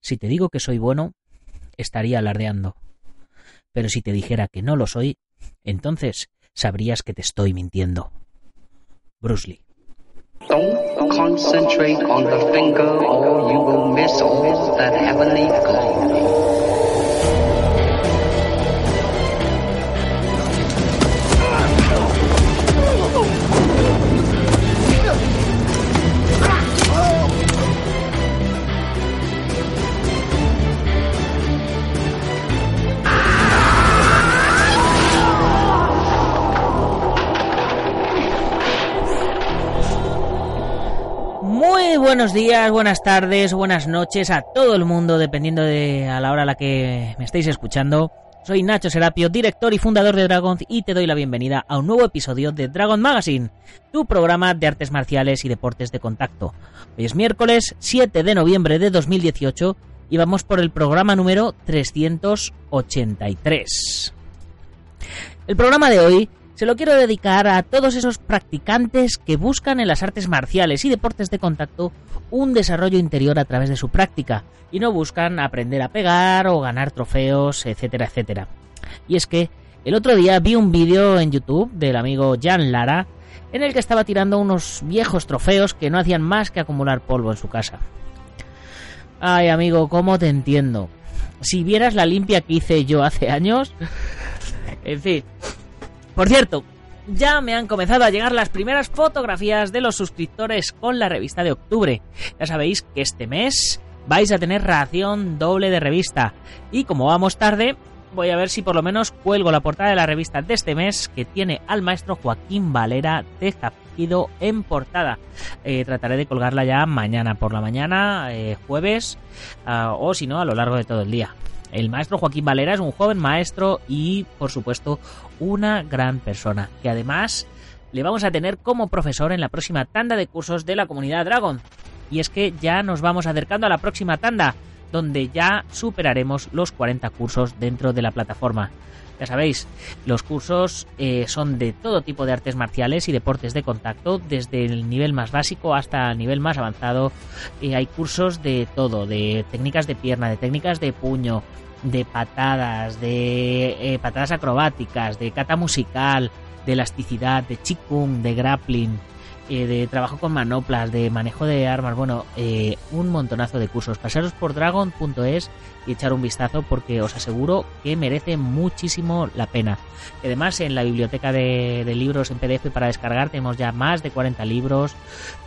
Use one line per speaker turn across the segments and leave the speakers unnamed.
Si te digo que soy bueno, estaría alardeando. Pero si te dijera que no lo soy, entonces sabrías que te estoy mintiendo. Bruce Lee. Buenos días, buenas tardes, buenas noches a todo el mundo, dependiendo de a la hora a la que me estéis escuchando. Soy Nacho Serapio, director y fundador de Dragon, y te doy la bienvenida a un nuevo episodio de Dragon Magazine, tu programa de artes marciales y deportes de contacto. Hoy es miércoles 7 de noviembre de 2018 y vamos por el programa número 383. El programa de hoy se lo quiero dedicar a todos esos practicantes que buscan en las artes marciales y deportes de contacto un desarrollo interior a través de su práctica y no buscan aprender a pegar o ganar trofeos, etcétera, etcétera. Y es que el otro día vi un vídeo en YouTube del amigo Jan Lara en el que estaba tirando unos viejos trofeos que no hacían más que acumular polvo en su casa. Ay, amigo, ¿cómo te entiendo? Si vieras la limpia que hice yo hace años... en fin, por cierto, ya me han comenzado a llegar las primeras fotografías de los suscriptores con la revista de octubre. Ya sabéis que este mes vais a tener ración doble de revista. Y como vamos tarde, voy a ver si por lo menos cuelgo la portada de la revista de este mes que tiene al maestro Joaquín Valera de Zapido en portada. Eh, trataré de colgarla ya mañana por la mañana, eh, jueves, uh, o si no, a lo largo de todo el día. El maestro Joaquín Valera es un joven maestro y, por supuesto, una gran persona, que además le vamos a tener como profesor en la próxima tanda de cursos de la comunidad Dragon. Y es que ya nos vamos acercando a la próxima tanda, donde ya superaremos los 40 cursos dentro de la plataforma. Ya sabéis, los cursos eh, son de todo tipo de artes marciales y deportes de contacto, desde el nivel más básico hasta el nivel más avanzado. Eh, hay cursos de todo, de técnicas de pierna, de técnicas de puño, de patadas, de eh, patadas acrobáticas, de kata musical, de elasticidad, de chikung, de grappling, eh, de trabajo con manoplas, de manejo de armas, bueno, eh, un montonazo de cursos. Pasaros por dragon.es y echar un vistazo porque os aseguro que merece muchísimo la pena. Además, en la biblioteca de, de, libros en PDF para descargar tenemos ya más de 40 libros,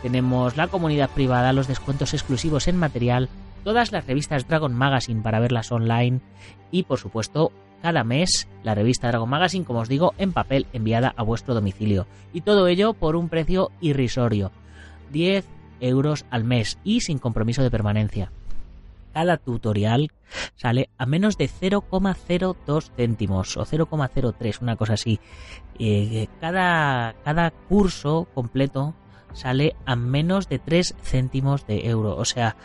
tenemos la comunidad privada, los descuentos exclusivos en material, todas las revistas Dragon Magazine para verlas online y, por supuesto, cada mes la revista Dragon Magazine, como os digo, en papel enviada a vuestro domicilio. Y todo ello por un precio irrisorio. 10 euros al mes y sin compromiso de permanencia. Cada tutorial sale a menos de 0,02 céntimos o 0,03, una cosa así. Eh, cada, cada curso completo sale a menos de 3 céntimos de euro. O sea,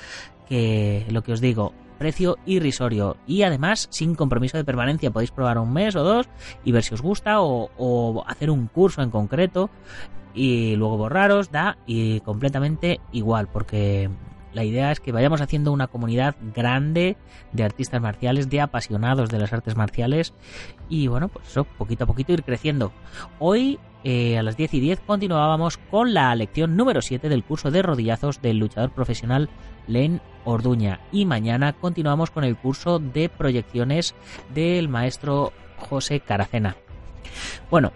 que lo que os digo, precio irrisorio y además sin compromiso de permanencia. Podéis probar un mes o dos y ver si os gusta o, hacer un curso en concreto y luego borraros, da y completamente igual porque la idea es que vayamos haciendo una comunidad grande de artistas marciales, de apasionados de las artes marciales y bueno, pues eso, poquito a poquito ir creciendo. Hoy eh, a las 10 y 10 continuábamos con la lección número 7 del curso de rodillazos del luchador profesional Len Orduña y mañana continuamos con el curso de proyecciones del maestro José Caracena. Bueno,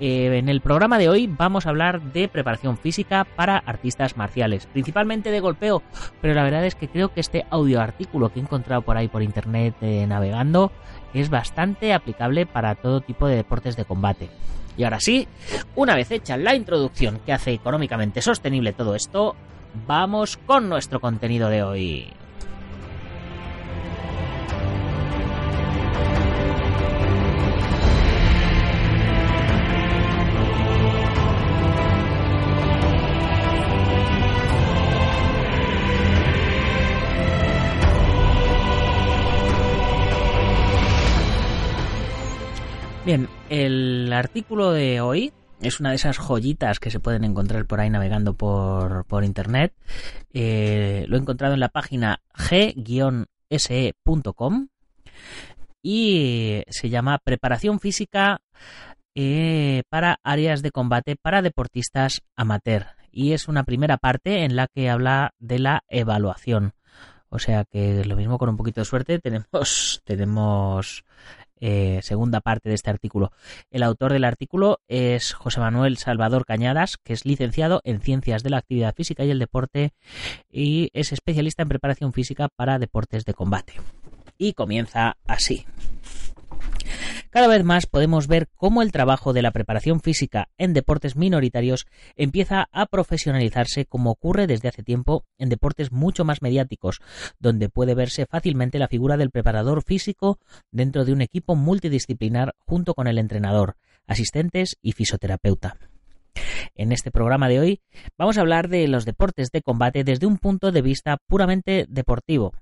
eh, en el programa de hoy vamos a hablar de preparación física para artistas marciales, principalmente de golpeo, pero la verdad es que creo que este audio artículo que he encontrado por ahí por internet eh, navegando es bastante aplicable para todo tipo de deportes de combate. Y ahora sí, una vez hecha la introducción que hace económicamente sostenible todo esto, vamos con nuestro contenido de hoy. Bien, el artículo de hoy es una de esas joyitas que se pueden encontrar por ahí navegando por, por internet. Eh, lo he encontrado en la página g-art.es se.com y se llama Preparación Física eh, para áreas de combate para deportistas amateur. Y es una primera parte en la que habla de la evaluación. O sea que lo mismo con un poquito de suerte tenemos, tenemos eh, segunda parte de este artículo. El autor del artículo es José Manuel Salvador Cañadas, que es licenciado en Ciencias de la Actividad Física y el Deporte y es especialista en preparación física para deportes de combate. Y comienza así. Cada vez más podemos ver cómo el trabajo de la preparación física en deportes minoritarios empieza a profesionalizarse como ocurre desde hace tiempo en deportes mucho más mediáticos, donde puede verse fácilmente la figura del preparador físico dentro de un equipo multidisciplinar junto con el entrenador, asistentes y fisioterapeuta. En este programa de hoy vamos a hablar de los deportes de combate desde un punto de vista puramente deportivo,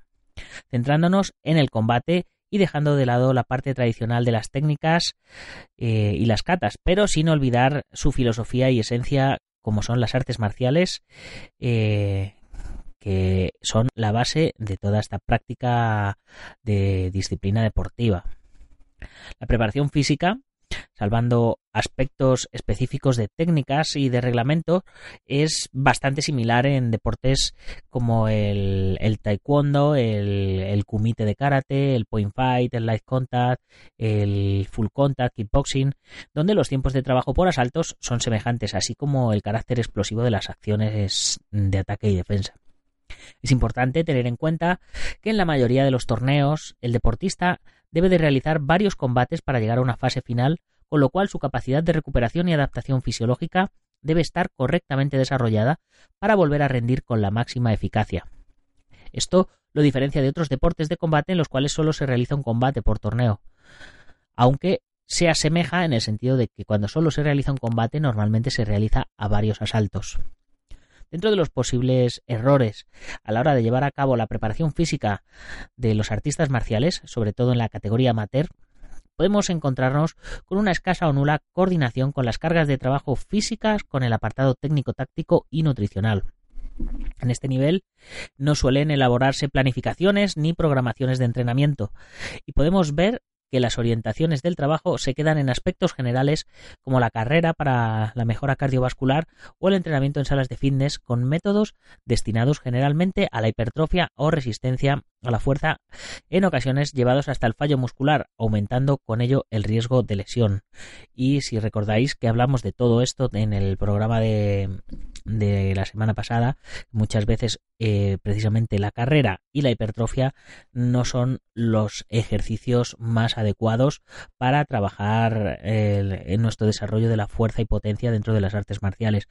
centrándonos en el combate y dejando de lado la parte tradicional de las técnicas eh, y las catas, pero sin olvidar su filosofía y esencia como son las artes marciales, eh, que son la base de toda esta práctica de disciplina deportiva. La preparación física salvando aspectos específicos de técnicas y de reglamento, es bastante similar en deportes como el, taekwondo, el, el, kumite de karate, el point fight, el light contact, el full contact, kickboxing, donde los tiempos de trabajo por asaltos son semejantes, así como el carácter explosivo de las acciones de ataque y defensa. Es importante tener en cuenta que en la mayoría de los torneos el deportista debe de realizar varios combates para llegar a una fase final, con lo cual su capacidad de recuperación y adaptación fisiológica debe estar correctamente desarrollada para volver a rendir con la máxima eficacia. Esto lo diferencia de otros deportes de combate en los cuales solo se realiza un combate por torneo, aunque se asemeja en el sentido de que cuando solo se realiza un combate normalmente se realiza a varios asaltos. Dentro de los posibles errores a la hora de llevar a cabo la preparación física de los artistas marciales, sobre todo en la categoría amateur, podemos encontrarnos con una escasa o nula coordinación con las cargas de trabajo físicas con el apartado técnico-táctico y nutricional. En este nivel no suelen elaborarse planificaciones ni programaciones de entrenamiento y podemos ver que las orientaciones del trabajo se quedan en aspectos generales como la carrera para la mejora cardiovascular o el entrenamiento en salas de fitness con métodos destinados generalmente a la hipertrofia o resistencia a la fuerza, en ocasiones llevados hasta el fallo muscular, aumentando con ello el riesgo de lesión. Y si recordáis que hablamos de todo esto en el programa de, de la semana pasada, muchas veces eh, precisamente la carrera y la hipertrofia no son los ejercicios más adecuados para trabajar en nuestro desarrollo de la fuerza y potencia dentro de las artes marciales.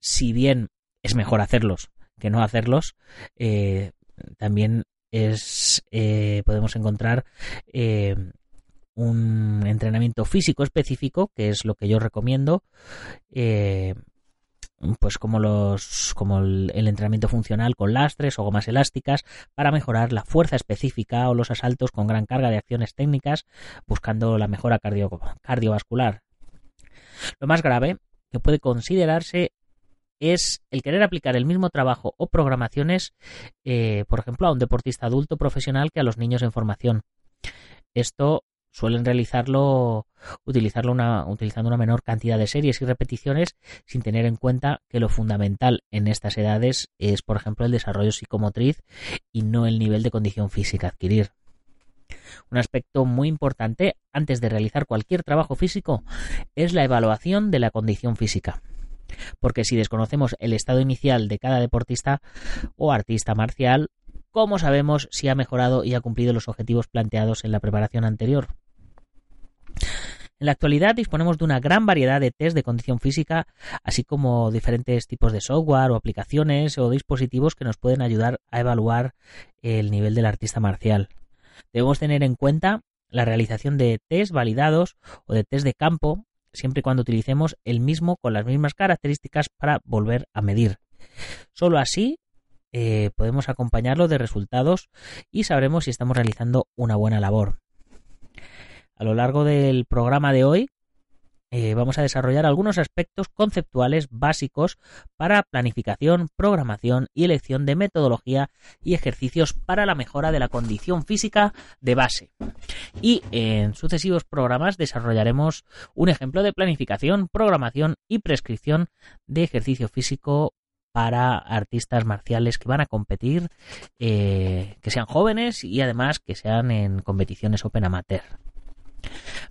Si bien es mejor hacerlos que no hacerlos, eh, también es eh, podemos encontrar un entrenamiento físico específico, que es lo que yo recomiendo, pues como los como el, entrenamiento funcional con lastres o gomas elásticas para mejorar la fuerza específica o los asaltos con gran carga de acciones técnicas buscando la mejora cardiovascular. Lo más grave que puede considerarse es el querer aplicar el mismo trabajo o programaciones, eh, por ejemplo, a un deportista adulto profesional que a los niños en formación. Esto suelen realizarlo utilizarlo una, utilizando una menor cantidad de series y repeticiones sin tener en cuenta que lo fundamental en estas edades es por ejemplo el desarrollo psicomotriz y no el nivel de condición física adquirir. Un aspecto muy importante antes de realizar cualquier trabajo físico es la evaluación de la condición física. Porque si desconocemos el estado inicial de cada deportista o artista marcial, ¿cómo sabemos si ha mejorado y ha cumplido los objetivos planteados en la preparación anterior? En la actualidad disponemos de una gran variedad de test de condición física, así como diferentes tipos de software o aplicaciones o dispositivos que nos pueden ayudar a evaluar el nivel del artista marcial. Debemos tener en cuenta la realización de test validados o de test de campo, siempre y cuando utilicemos el mismo con las mismas características para volver a medir. Solo así eh, podemos acompañarlo de resultados y sabremos si estamos realizando una buena labor. A lo largo del programa de hoy eh, vamos a desarrollar algunos aspectos conceptuales básicos para planificación, programación y elección de metodología y ejercicios para la mejora de la condición física de base. Y en sucesivos programas desarrollaremos un ejemplo de planificación, programación y prescripción de ejercicio físico para artistas marciales que van a competir, eh, que sean jóvenes y además que sean en competiciones Open Amateur.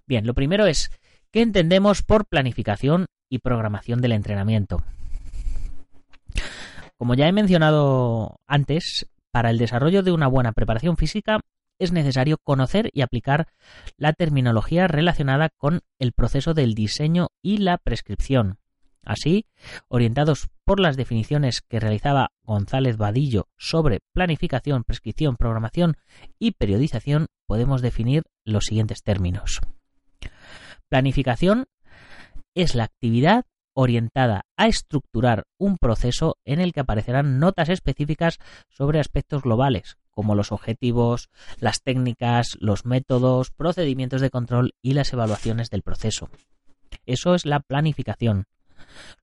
Bien, lo primero es ¿Qué entendemos por planificación y programación del entrenamiento? Como ya he mencionado antes, para el desarrollo de una buena preparación física es necesario conocer y aplicar la terminología relacionada con el proceso del diseño y la prescripción. Así, orientados por las definiciones que realizaba González Vadillo sobre planificación, prescripción, programación y periodización, podemos definir los siguientes términos. Planificación es la actividad orientada a estructurar un proceso en el que aparecerán notas específicas sobre aspectos globales, como los objetivos, las técnicas, los métodos, procedimientos de control y las evaluaciones del proceso. Eso es la planificación.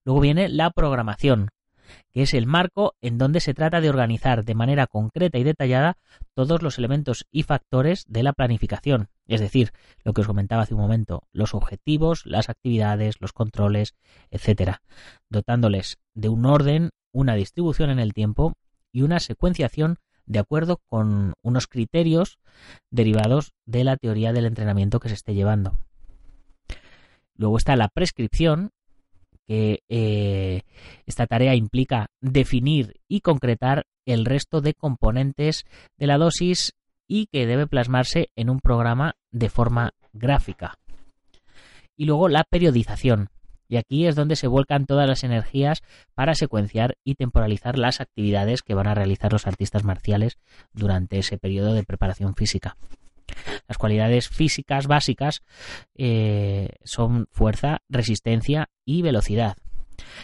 Luego viene la programación, que es el marco en donde se trata de organizar de manera concreta y detallada todos los elementos y factores de la planificación, es decir, lo que os comentaba hace un momento, los objetivos, las actividades, los controles, etcétera, dotándoles de un orden, una distribución en el tiempo y una secuenciación de acuerdo con unos criterios derivados de la teoría del entrenamiento que se esté llevando. Luego está la prescripción, que eh, esta tarea implica definir y concretar el resto de componentes de la dosis y que debe plasmarse en un programa de forma gráfica. Y luego la periodización. Y aquí es donde se vuelcan todas las energías para secuenciar y temporalizar las actividades que van a realizar los artistas marciales durante ese periodo de preparación física. Las cualidades físicas básicas eh, son fuerza, resistencia y velocidad.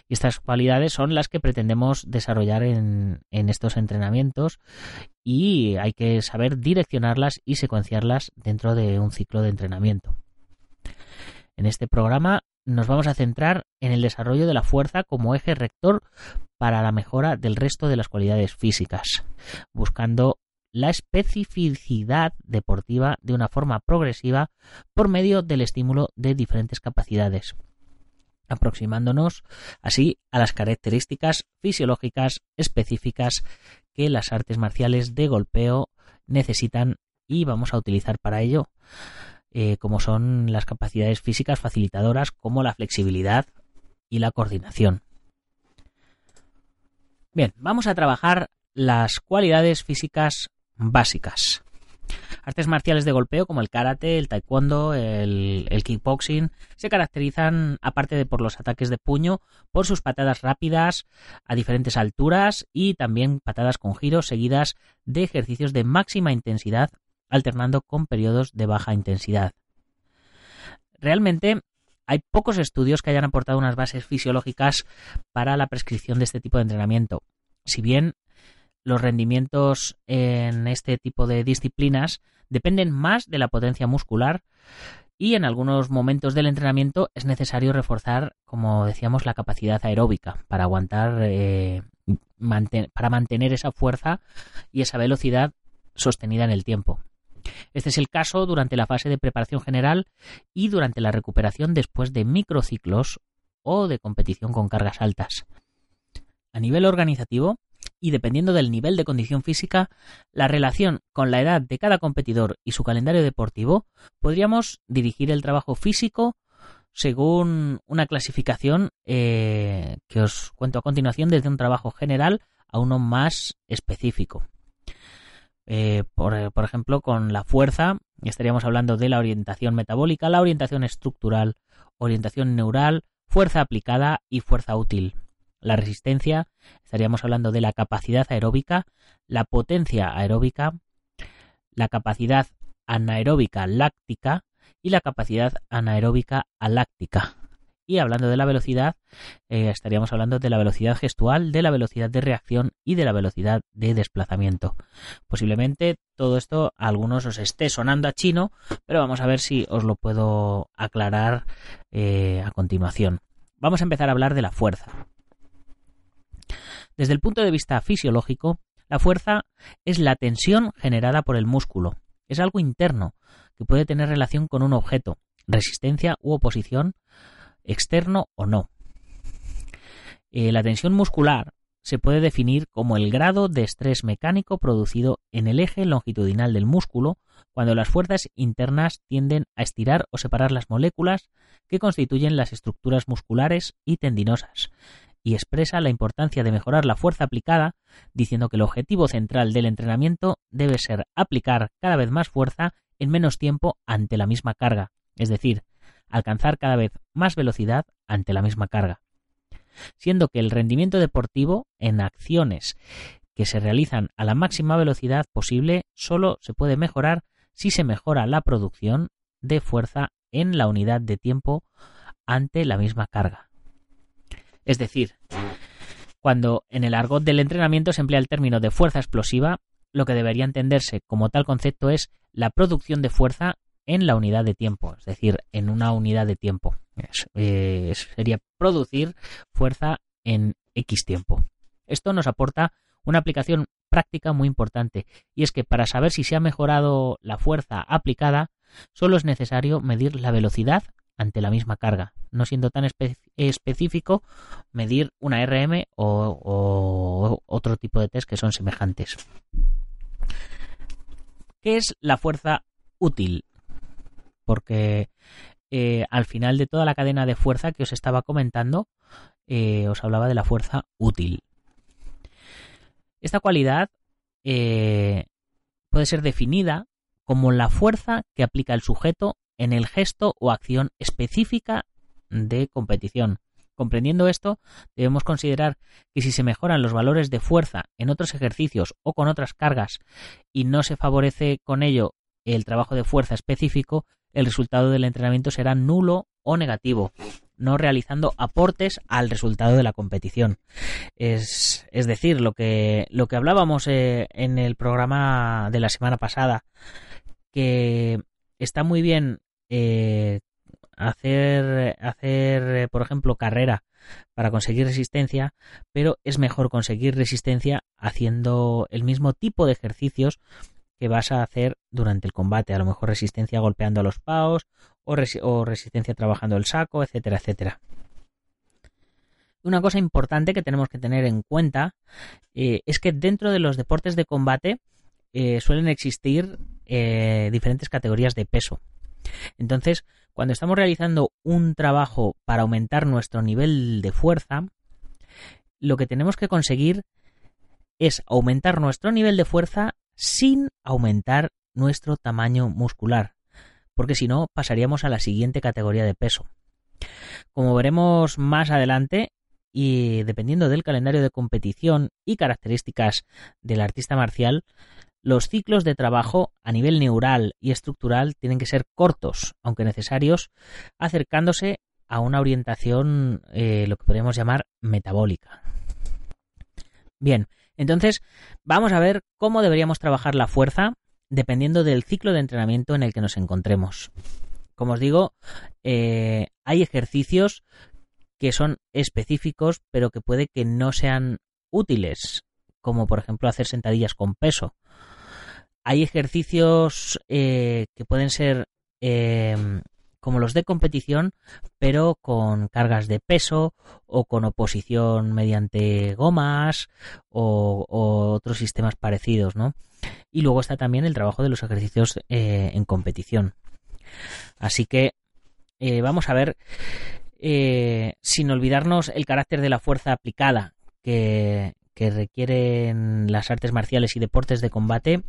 Y estas cualidades son las que pretendemos desarrollar en, en, estos entrenamientos y hay que saber direccionarlas y secuenciarlas dentro de un ciclo de entrenamiento. En este programa nos vamos a centrar en el desarrollo de la fuerza como eje rector para la mejora del resto de las cualidades físicas, buscando la especificidad deportiva de una forma progresiva por medio del estímulo de diferentes capacidades, aproximándonos así a las características fisiológicas específicas que las artes marciales de golpeo necesitan y vamos a utilizar para ello, eh, como son las capacidades físicas facilitadoras como la flexibilidad y la coordinación. Bien, vamos a trabajar las cualidades físicas básicas. Artes marciales de golpeo como el karate, el taekwondo, el, kickboxing se caracterizan, aparte de por los ataques de puño, por sus patadas rápidas a diferentes alturas y también patadas con giros seguidas de ejercicios de máxima intensidad, alternando con periodos de baja intensidad. Realmente hay pocos estudios que hayan aportado unas bases fisiológicas para la prescripción de este tipo de entrenamiento. Si bien los rendimientos en este tipo de disciplinas dependen más de la potencia muscular y en algunos momentos del entrenamiento es necesario reforzar, como decíamos, la capacidad aeróbica para aguantar, eh, para mantener esa fuerza y esa velocidad sostenida en el tiempo. Este es el caso durante la fase de preparación general y durante la recuperación después de microciclos o de competición con cargas altas. A nivel organizativo, y dependiendo del nivel de condición física, la relación con la edad de cada competidor y su calendario deportivo, podríamos dirigir el trabajo físico según una clasificación eh, que os cuento a continuación desde un trabajo general a uno más específico. Eh, por, por, ejemplo, con la fuerza, estaríamos hablando de la orientación metabólica, la orientación estructural, orientación neural, fuerza aplicada y fuerza útil la resistencia, estaríamos hablando de la capacidad aeróbica, la potencia aeróbica, la capacidad anaeróbica láctica y la capacidad anaeróbica aláctica. Y hablando de la velocidad, eh, estaríamos hablando de la velocidad gestual, de la velocidad de reacción y de la velocidad de desplazamiento. Posiblemente todo esto a algunos os esté sonando a chino, pero vamos a ver si os lo puedo aclarar eh, a continuación. Vamos a empezar a hablar de la fuerza. Desde el punto de vista fisiológico, la fuerza es la tensión generada por el músculo. Es algo interno que puede tener relación con un objeto, resistencia u oposición externo o no. Eh, la tensión muscular se puede definir como el grado de estrés mecánico producido en el eje longitudinal del músculo cuando las fuerzas internas tienden a estirar o separar las moléculas que constituyen las estructuras musculares y tendinosas, y expresa la importancia de mejorar la fuerza aplicada, diciendo que el objetivo central del entrenamiento debe ser aplicar cada vez más fuerza en menos tiempo ante la misma carga, es decir, alcanzar cada vez más velocidad ante la misma carga. Siendo que el rendimiento deportivo en acciones que se realizan a la máxima velocidad posible solo se puede mejorar si se mejora la producción de fuerza en la unidad de tiempo ante la misma carga. Es decir, cuando en el argot del entrenamiento se emplea el término de fuerza explosiva, lo que debería entenderse como tal concepto es la producción de fuerza en la unidad de tiempo, es decir, en una unidad de tiempo. Sería producir fuerza en X tiempo. Esto nos aporta una aplicación práctica muy importante y es que para saber si se ha mejorado la fuerza aplicada, solo es necesario medir la velocidad ante la misma carga, no siendo tan específico medir una RM o otro tipo de test que son semejantes. ¿Qué es la fuerza útil? porque eh, al final de toda la cadena de fuerza que os estaba comentando, eh, os hablaba de la fuerza útil. Esta cualidad eh, puede ser definida como la fuerza que aplica el sujeto en el gesto o acción específica de competición. Comprendiendo esto, debemos considerar que si se mejoran los valores de fuerza en otros ejercicios o con otras cargas y no se favorece con ello el trabajo de fuerza específico, el resultado del entrenamiento será nulo o negativo, no realizando aportes al resultado de la competición. Es, decir, lo que, lo que hablábamos eh, en el programa de la semana pasada, que está muy bien eh, hacer, hacer, por ejemplo, carrera para conseguir resistencia, pero es mejor conseguir resistencia haciendo el mismo tipo de ejercicios que vas a hacer durante el combate. A lo mejor resistencia golpeando a los paos o, resistencia trabajando el saco, etcétera, etcétera. Una cosa importante que tenemos que tener en cuenta eh, es que dentro de los deportes de combate eh, suelen existir eh, diferentes categorías de peso. Entonces, cuando estamos realizando un trabajo para aumentar nuestro nivel de fuerza, lo que tenemos que conseguir es aumentar nuestro nivel de fuerza sin aumentar nuestro tamaño muscular, porque si no pasaríamos a la siguiente categoría de peso. Como veremos más adelante, y dependiendo del calendario de competición y características del artista marcial, los ciclos de trabajo a nivel neural y estructural tienen que ser cortos, aunque necesarios, acercándose a una orientación, eh, lo que podríamos llamar metabólica. Bien, entonces, vamos a ver cómo deberíamos trabajar la fuerza dependiendo del ciclo de entrenamiento en el que nos encontremos. Como os digo, eh, hay ejercicios que son específicos, pero que puede que no sean útiles, como por ejemplo hacer sentadillas con peso. Hay ejercicios eh, que pueden ser eh, como los de competición, pero con cargas de peso o con oposición mediante gomas o, otros sistemas parecidos, ¿no? Y luego está también el trabajo de los ejercicios eh, en competición. Así que vamos a ver, sin olvidarnos el carácter de la fuerza aplicada que requieren las artes marciales y deportes de combate,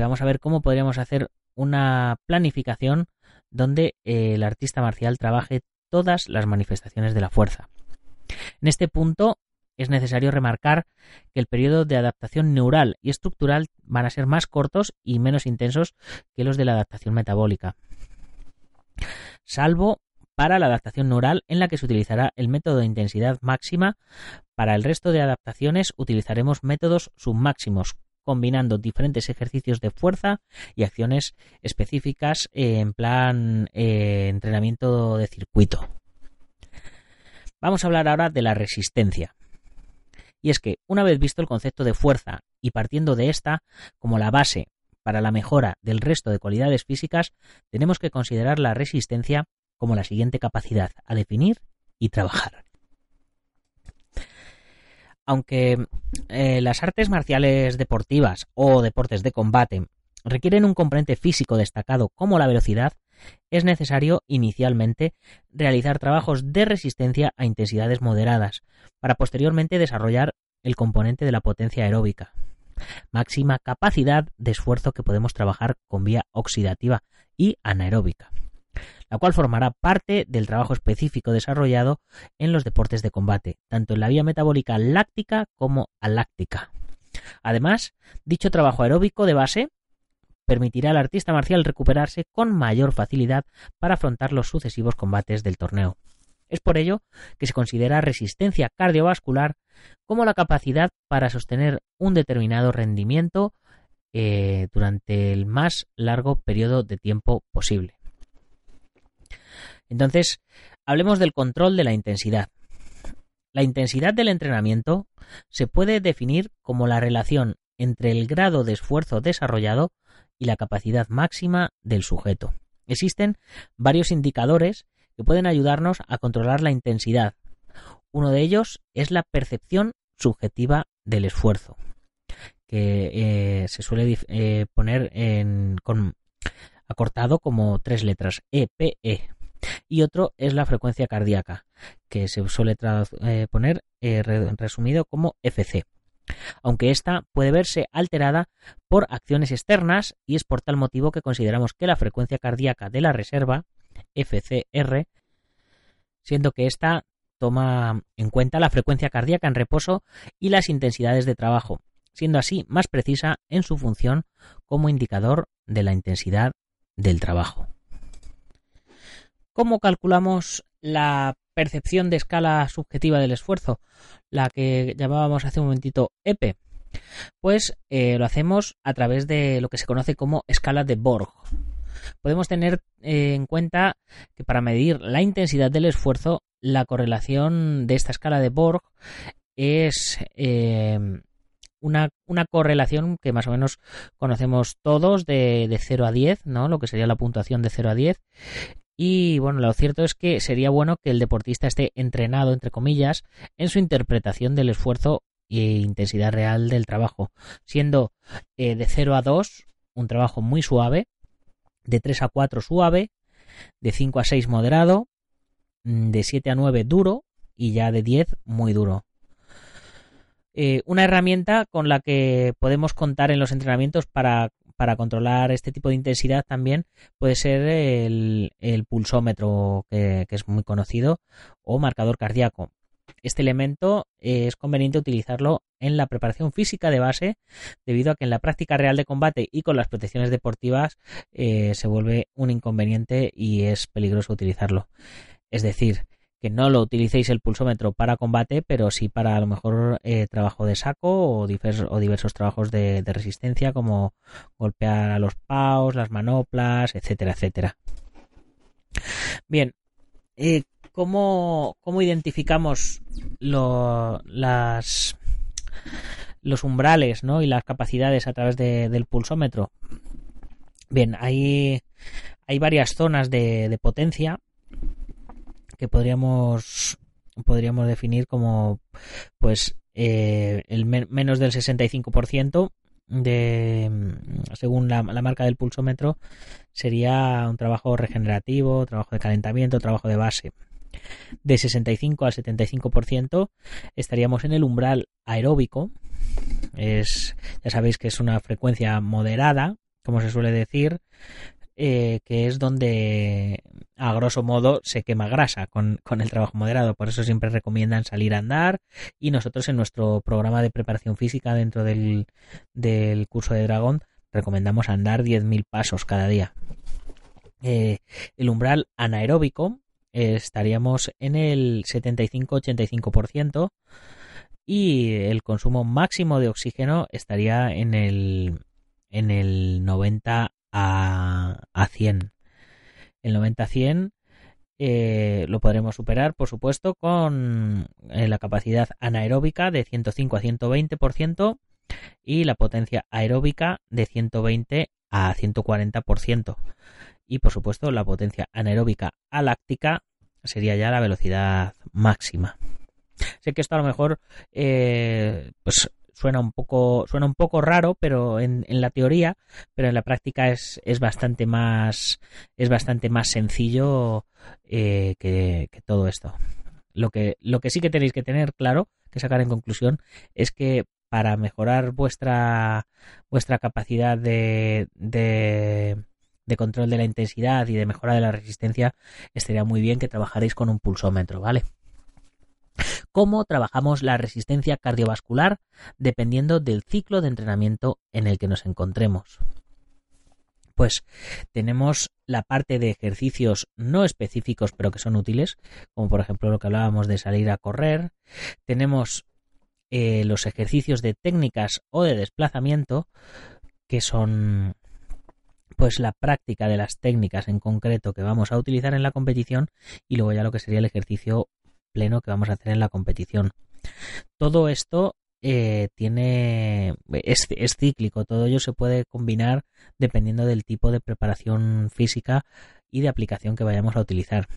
vamos a ver cómo podríamos hacer una planificación donde eh, el artista marcial trabaje todas las manifestaciones de la fuerza. En este punto es necesario remarcar que el periodo de adaptación neural y estructural van a ser más cortos y menos intensos que los de la adaptación metabólica. Salvo para la adaptación neural en la que se utilizará el método de intensidad máxima. Para el resto de adaptaciones utilizaremos métodos submáximos, combinando diferentes ejercicios de fuerza y acciones específicas en plan eh, entrenamiento de circuito. Vamos a hablar ahora de la resistencia. Y es que, una vez visto el concepto de fuerza y partiendo de esta como la base para la mejora del resto de cualidades físicas, tenemos que considerar la resistencia como la siguiente capacidad a definir y trabajar. Aunque eh, las artes marciales deportivas o deportes de combate requieren un componente físico destacado como la velocidad, es necesario inicialmente realizar trabajos de resistencia a intensidades moderadas, para posteriormente desarrollar el componente de la potencia aeróbica, máxima capacidad de esfuerzo que podemos trabajar con vía oxidativa y anaeróbica, la cual formará parte del trabajo específico desarrollado en los deportes de combate, tanto en la vía metabólica láctica como aláctica. Además, dicho trabajo aeróbico de base permitirá al artista marcial recuperarse con mayor facilidad para afrontar los sucesivos combates del torneo. Es por ello que se considera resistencia cardiovascular como la capacidad para sostener un determinado rendimiento eh, durante el más largo periodo de tiempo posible. Entonces, hablemos del control de la intensidad. La intensidad del entrenamiento se puede definir como la relación entre el grado de esfuerzo desarrollado y la capacidad máxima del sujeto. Existen varios indicadores que pueden ayudarnos a controlar la intensidad. Uno de ellos es la percepción subjetiva del esfuerzo, que eh, se suele eh, poner en, con, acortado como tres letras, EPE. Y otro es la frecuencia cardíaca, que se suele eh, poner resumido como FC aunque ésta puede verse alterada por acciones externas y es por tal motivo que consideramos que la frecuencia cardíaca de la reserva, FCR, siendo que ésta toma en cuenta la frecuencia cardíaca en reposo y las intensidades de trabajo, siendo así más precisa en su función como indicador de la intensidad del trabajo. ¿Cómo calculamos la percepción de escala subjetiva del esfuerzo, la que llamábamos hace un momentito EPE, pues eh, lo hacemos a través de lo que se conoce como escala de Borg. Podemos tener eh, en cuenta que para medir la intensidad del esfuerzo, la correlación de esta escala de Borg es eh, una, correlación que más o menos conocemos todos de, de 0 a 10, ¿no? lo que sería la puntuación de 0 a 10, y bueno, lo cierto es que sería bueno que el deportista esté entrenado, entre comillas, en su interpretación del esfuerzo e intensidad real del trabajo, siendo eh, de 0 a 2 un trabajo muy suave, de 3 a 4 suave, de 5 a 6 moderado, mm, de 7 a 9 duro y ya de 10 muy duro. Eh, una herramienta con la que podemos contar en los entrenamientos para para controlar este tipo de intensidad también puede ser el, pulsómetro, que, es muy conocido, o marcador cardíaco. Este elemento es conveniente utilizarlo en la preparación física de base, debido a que en la práctica real de combate y con las protecciones deportivas eh, se vuelve un inconveniente y es peligroso utilizarlo. Es decir, que no lo utilicéis el pulsómetro para combate, pero sí para a lo mejor eh, trabajo de saco o, diversos trabajos de, resistencia como golpear a los paus, las manoplas, etcétera, etcétera. Bien, eh, ¿cómo, identificamos las, los umbrales y las capacidades a través del pulsómetro? Bien, hay, hay varias zonas de potencia podríamos podríamos definir como pues eh, el menos del 65% de según la, marca del pulsómetro sería un trabajo regenerativo, trabajo de calentamiento, trabajo de base. De 65 al 75% estaríamos en el umbral aeróbico. Es, ya sabéis que es una frecuencia moderada, como se suele decir, eh, que es donde a grosso modo se quema grasa con, el trabajo moderado. Por eso siempre recomiendan salir a andar y nosotros en nuestro programa de preparación física dentro del, del curso de dragón recomendamos andar 10.000 pasos cada día. Eh, el umbral anaeróbico estaríamos en el 75-85% y el consumo máximo de oxígeno estaría en el, en el 90 a, a 100. El 90 a 100 eh, lo podremos superar, por supuesto, con eh, la capacidad anaeróbica de 105 a 120% y la potencia aeróbica de 120 a 140%. Y por supuesto, la potencia anaeróbica aláctica sería ya la velocidad máxima. Sé que esto a lo mejor eh, pues suena un poco suena un poco raro pero en, la teoría pero en la práctica es, es bastante más es bastante más sencillo eh, que, todo esto. Lo que lo que sí que tenéis que tener claro que sacar en conclusión es que para mejorar vuestra vuestra capacidad de, de de control de la intensidad y de mejora de la resistencia estaría muy bien que trabajaréis con un pulsómetro vale cómo trabajamos la resistencia cardiovascular dependiendo del ciclo de entrenamiento en el que nos encontremos. Pues tenemos la parte de ejercicios no específicos pero que son útiles, como por ejemplo lo que hablábamos de salir a correr. Tenemos eh, los ejercicios de técnicas o de desplazamiento, que son pues la práctica de las técnicas en concreto que vamos a utilizar en la competición y luego ya lo que sería el ejercicio pleno que vamos a hacer en la competición. Todo esto eh, tiene es, cíclico, todo ello se puede combinar dependiendo del tipo de preparación física y de aplicación que vayamos a utilizar.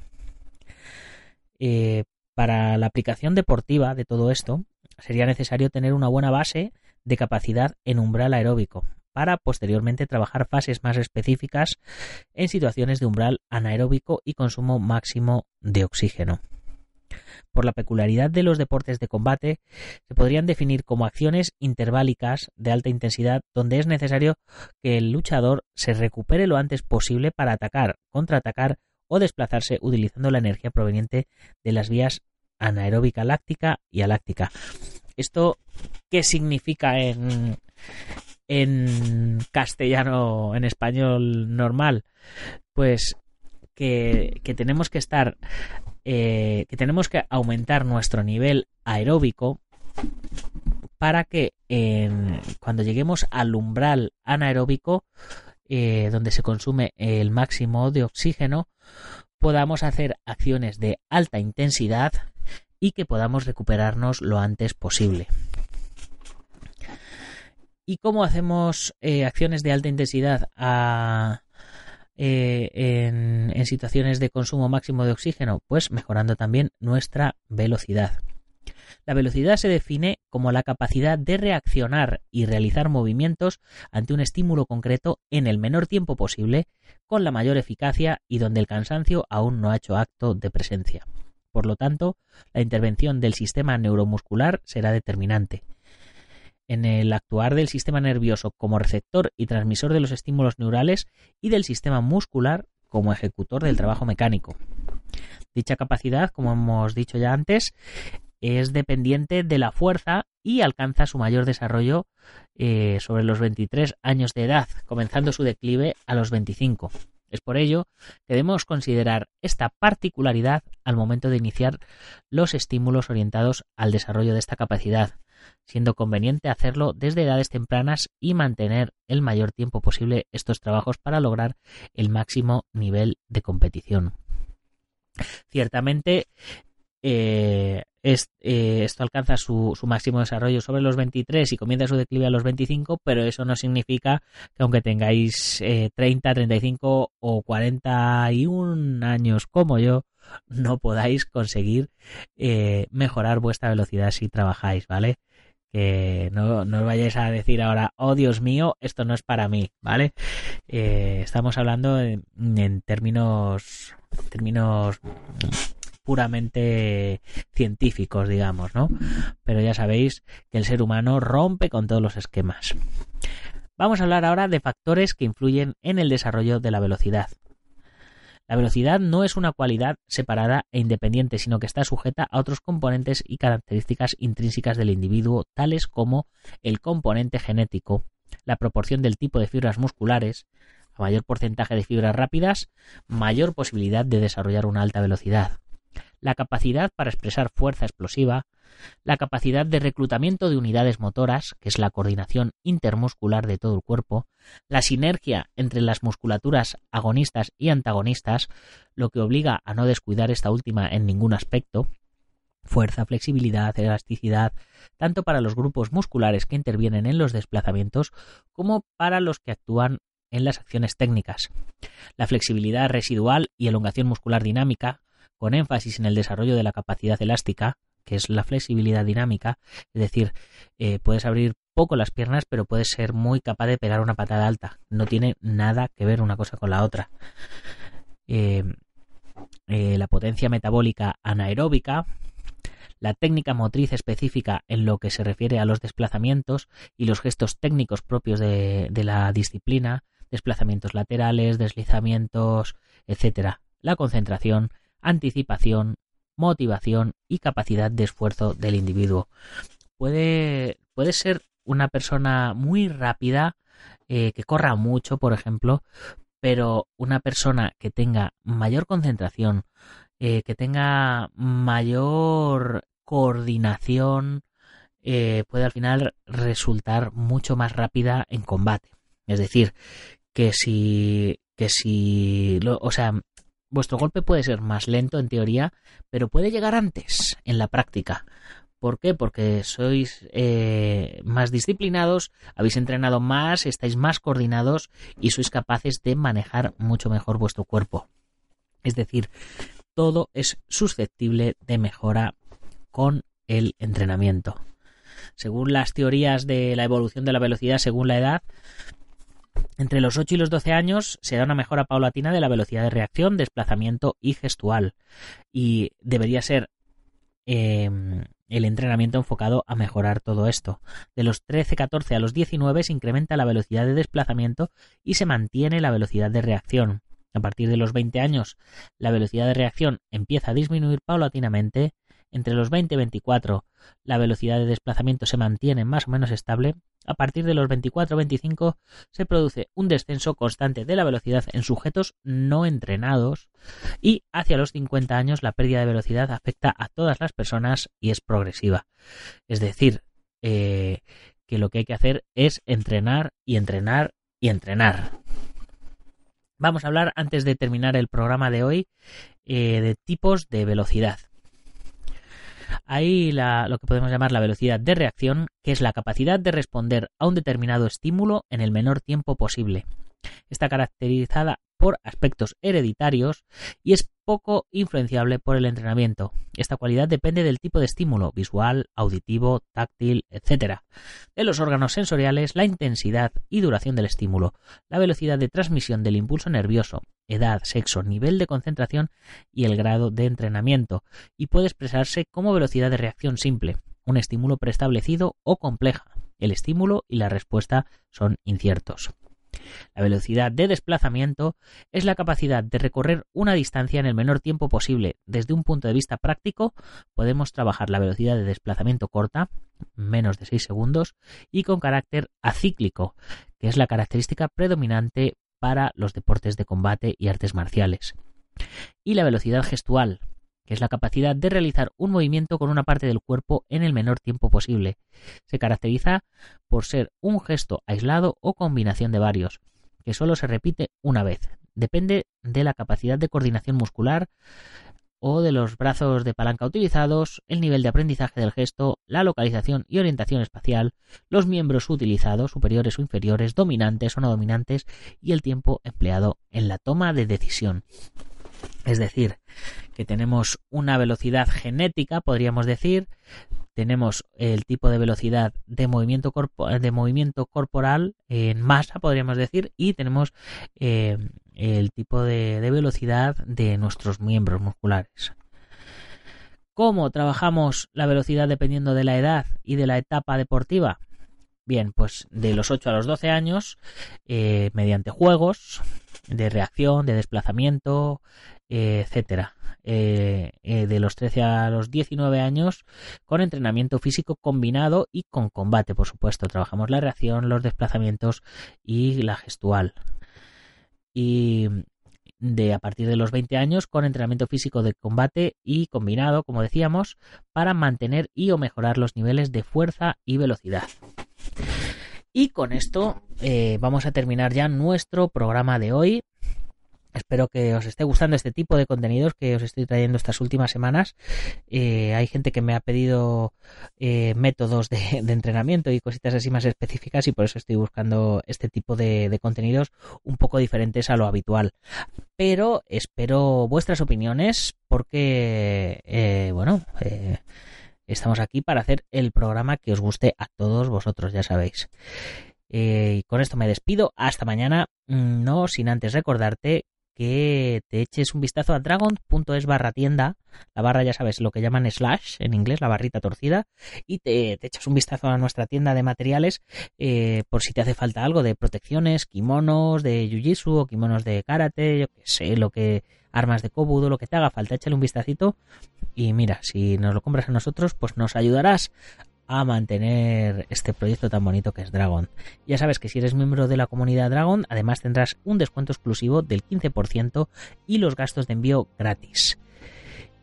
Eh, para la aplicación deportiva de todo esto sería necesario tener una buena base de capacidad en umbral aeróbico para posteriormente trabajar fases más específicas en situaciones de umbral anaeróbico y consumo máximo de oxígeno por la peculiaridad de los deportes de combate, se podrían definir como acciones interválicas de alta intensidad donde es necesario que el luchador se recupere lo antes posible para atacar, contraatacar o desplazarse utilizando la energía proveniente de las vías anaeróbica láctica y aláctica. ¿Esto qué significa en, en castellano, en español normal? Pues que, que tenemos que estar eh, que tenemos que aumentar nuestro nivel aeróbico para que cuando lleguemos al umbral anaeróbico, eh, donde se consume el máximo de oxígeno, podamos hacer acciones de alta intensidad y que podamos recuperarnos lo antes posible. ¿Y cómo hacemos eh, acciones de alta intensidad a, eh, en, situaciones de consumo máximo de oxígeno? Pues mejorando también nuestra velocidad. La velocidad se define como la capacidad de reaccionar y realizar movimientos ante un estímulo concreto en el menor tiempo posible, con la mayor eficacia y donde el cansancio aún no ha hecho acto de presencia. Por lo tanto, la intervención del sistema neuromuscular será determinante en el actuar del sistema nervioso como receptor y transmisor de los estímulos neurales y del sistema muscular como ejecutor del trabajo mecánico. Dicha capacidad, como hemos dicho ya antes, es dependiente de la fuerza y alcanza su mayor desarrollo eh, sobre los 23 años de edad, comenzando su declive a los 25. Es por ello que debemos considerar esta particularidad al momento de iniciar los estímulos orientados al desarrollo de esta capacidad, siendo conveniente hacerlo desde edades tempranas y mantener el mayor tiempo posible estos trabajos para lograr el máximo nivel de competición. Ciertamente, eh, eh, esto alcanza su, máximo desarrollo sobre los 23 y comienza su declive a los 25, pero eso no significa que aunque tengáis 30, eh, 35 o 41 años como yo, no podáis conseguir mejorar vuestra velocidad si trabajáis, ¿vale? que no, os vayáis a decir ahora, oh Dios mío, esto no es para mí, ¿vale? Eh, estamos hablando en, términos, términos puramente científicos, digamos, ¿no? Pero ya sabéis que el ser humano rompe con todos los esquemas. Vamos a hablar ahora de factores que influyen en el desarrollo de la velocidad. La velocidad no es una cualidad separada e independiente, sino que está sujeta a otros componentes y características intrínsecas del individuo, tales como el componente genético, la proporción del tipo de fibras musculares, A mayor porcentaje de fibras rápidas, mayor posibilidad de desarrollar una alta velocidad. La capacidad para expresar fuerza explosiva, la capacidad de reclutamiento de unidades motoras, que es la coordinación intermuscular de todo el cuerpo, la sinergia entre las musculaturas agonistas y antagonistas, lo que obliga a no descuidar esta última en ningún aspecto, fuerza, flexibilidad, elasticidad, tanto para los grupos musculares que intervienen en los desplazamientos como para los que actúan en las acciones técnicas. La flexibilidad residual y elongación muscular dinámica, con énfasis en el desarrollo de la capacidad elástica, que es la flexibilidad dinámica, es decir, eh, puedes abrir poco las piernas, pero puedes ser muy capaz de pegar una patada alta. No tiene nada que ver una cosa con la otra. Eh, eh, la potencia metabólica anaeróbica, la técnica motriz específica en lo que se refiere a los desplazamientos y los gestos técnicos propios de, de la disciplina, desplazamientos laterales, deslizamientos, etc. La concentración, anticipación, motivación y capacidad de esfuerzo del individuo. Puede, puede ser una persona muy rápida, eh, que corra mucho, por ejemplo, pero una persona que tenga mayor concentración, eh, que tenga mayor coordinación, eh, puede al final resultar mucho más rápida en combate. Es decir, que si, que si, lo, o sea, vuestro golpe puede ser más lento en teoría, pero puede llegar antes en la práctica. ¿Por qué? Porque sois eh, más disciplinados, habéis entrenado más, estáis más coordinados y sois capaces de manejar mucho mejor vuestro cuerpo. Es decir, todo es susceptible de mejora con el entrenamiento. Según las teorías de la evolución de la velocidad según la edad, entre los 8 y los 12 años se da una mejora paulatina de la velocidad de reacción, desplazamiento y gestual. Y debería ser eh, el entrenamiento enfocado a mejorar todo esto. De los 13-14 a los 19 se incrementa la velocidad de desplazamiento y se mantiene la velocidad de reacción. A partir de los 20 años, la velocidad de reacción empieza a disminuir paulatinamente entre los 20 y 24 la velocidad de desplazamiento se mantiene más o menos estable. A partir de los 24-25 se produce un descenso constante de la velocidad en sujetos no entrenados y hacia los 50 años la pérdida de velocidad afecta a todas las personas y es progresiva. Es decir, eh, que lo que hay que hacer es entrenar y entrenar y entrenar. Vamos a hablar antes de terminar el programa de hoy eh, de tipos de velocidad. Hay lo que podemos llamar la velocidad de reacción, que es la capacidad de responder a un determinado estímulo en el menor tiempo posible. Está caracterizada por aspectos hereditarios y es poco influenciable por el entrenamiento. Esta cualidad depende del tipo de estímulo visual, auditivo, táctil, etc. De los órganos sensoriales, la intensidad y duración del estímulo, la velocidad de transmisión del impulso nervioso, edad, sexo, nivel de concentración y el grado de entrenamiento, y puede expresarse como velocidad de reacción simple, un estímulo preestablecido o compleja. El estímulo y la respuesta son inciertos. La velocidad de desplazamiento es la capacidad de recorrer una distancia en el menor tiempo posible. Desde un punto de vista práctico, podemos trabajar la velocidad de desplazamiento corta, menos de 6 segundos, y con carácter acíclico, que es la característica predominante para los deportes de combate y artes marciales. Y la velocidad gestual, que es la capacidad de realizar un movimiento con una parte del cuerpo en el menor tiempo posible. Se caracteriza por ser un gesto aislado o combinación de varios, que solo se repite una vez. Depende de la capacidad de coordinación muscular o de los brazos de palanca utilizados, el nivel de aprendizaje del gesto, la localización y orientación espacial, los miembros utilizados, superiores o inferiores, dominantes o no dominantes, y el tiempo empleado en la toma de decisión. Es decir, que tenemos una velocidad genética, podríamos decir, tenemos el tipo de velocidad de movimiento, de movimiento corporal en masa, podríamos decir, y tenemos eh, el tipo de, de velocidad de nuestros miembros musculares. ¿Cómo trabajamos la velocidad dependiendo de la edad y de la etapa deportiva? Bien, pues de los 8 a los 12 años, eh, mediante juegos de reacción, de desplazamiento, eh, etcétera. Eh, de los 13 a los 19 años, con entrenamiento físico combinado y con combate, por supuesto. Trabajamos la reacción, los desplazamientos y la gestual. y de a partir de los 20 años con entrenamiento físico de combate y combinado, como decíamos, para mantener y o mejorar los niveles de fuerza y velocidad. Y con esto eh, vamos a terminar ya nuestro programa de hoy. Espero que os esté gustando este tipo de contenidos que os estoy trayendo estas últimas semanas. Eh, hay gente que me ha pedido eh, métodos de, entrenamiento y cositas así más específicas y por eso estoy buscando este tipo de, contenidos un poco diferentes a lo habitual. Pero espero vuestras opiniones porque, eh, bueno, estamos aquí para hacer el programa que os guste a todos vosotros, ya sabéis. y con esto me despido. Hasta mañana. Mm, no sin antes recordarte que te eches un vistazo a dragon.es barra tienda, la barra ya sabes lo que llaman slash en inglés, la barrita torcida, y te, echas un vistazo a nuestra tienda de materiales eh, por si te hace falta algo de protecciones, kimonos de jiu-jitsu o kimonos de karate, yo que sé, lo que armas de kobudo, lo que te haga falta, échale un vistacito y mira, si nos lo compras a nosotros, pues nos ayudarás a mantener este proyecto tan bonito que es Dragon. Ya sabes que si eres miembro de la comunidad Dragon, además tendrás un descuento exclusivo del 15% y los gastos de envío gratis.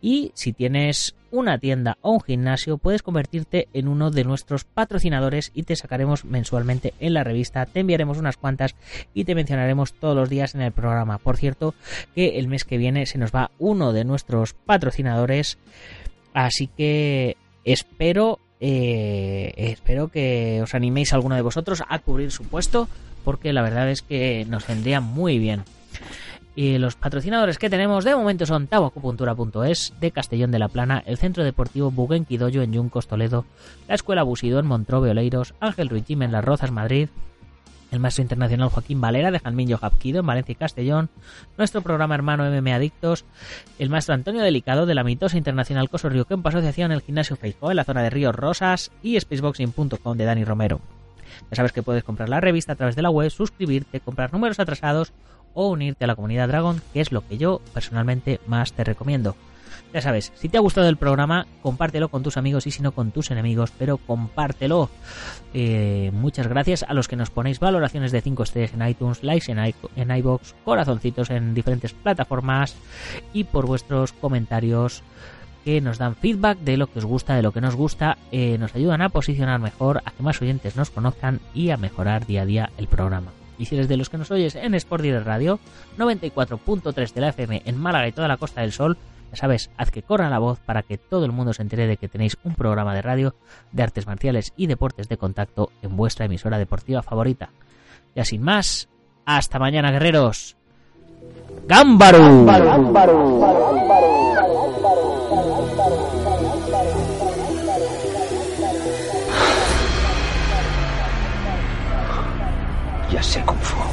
Y si tienes una tienda o un gimnasio, puedes convertirte en uno de nuestros patrocinadores y te sacaremos mensualmente en la revista, te enviaremos unas cuantas y te mencionaremos todos los días en el programa. Por cierto, que el mes que viene se nos va uno de nuestros patrocinadores, así que espero eh, espero que os animéis alguno de vosotros a cubrir su puesto porque la verdad es que nos vendría muy bien. Y los patrocinadores que tenemos de momento son taboacupuntura.es de Castellón de la Plana, el Centro Deportivo Buguenquidoyo en Yuncos, Toledo, la Escuela Busido en Montrobe, Oleiros, Ángel Ruiz en Las Rozas, Madrid, el maestro internacional Joaquín Valera de Jalmillo Japquido en Valencia y Castellón, nuestro programa hermano MM Adictos, el maestro Antonio Delicado de la mitosa internacional Coso Río Campo Asociación, el gimnasio Feijóo en la zona de Ríos Rosas y spaceboxing.com de Dani Romero. Ya sabes que puedes comprar la revista a través de la web, suscribirte, comprar números atrasados o unirte a la comunidad Dragon, que es lo que yo personalmente más te recomiendo. Ya sabes, si te ha gustado el programa, compártelo con tus amigos y si no con tus enemigos, pero compártelo. Eh, muchas gracias a los que nos ponéis valoraciones de 5 estrellas en iTunes, likes en, en iBox, corazoncitos en diferentes plataformas y por vuestros comentarios que nos dan feedback de lo que os gusta, de lo que nos gusta, eh, nos ayudan a posicionar mejor, a que más oyentes nos conozcan y a mejorar día a día el programa. Y si eres de los que nos oyes en Sport Direct Radio, 94.3 de la FM en Málaga y toda la Costa del Sol, sabes, haz que corra la voz para que todo el mundo se entere de que tenéis un programa de radio de artes marciales y deportes de contacto en vuestra emisora deportiva favorita. Ya sin más, hasta mañana, guerreros. ¡Gámbaro!
Ya sé cómo fue.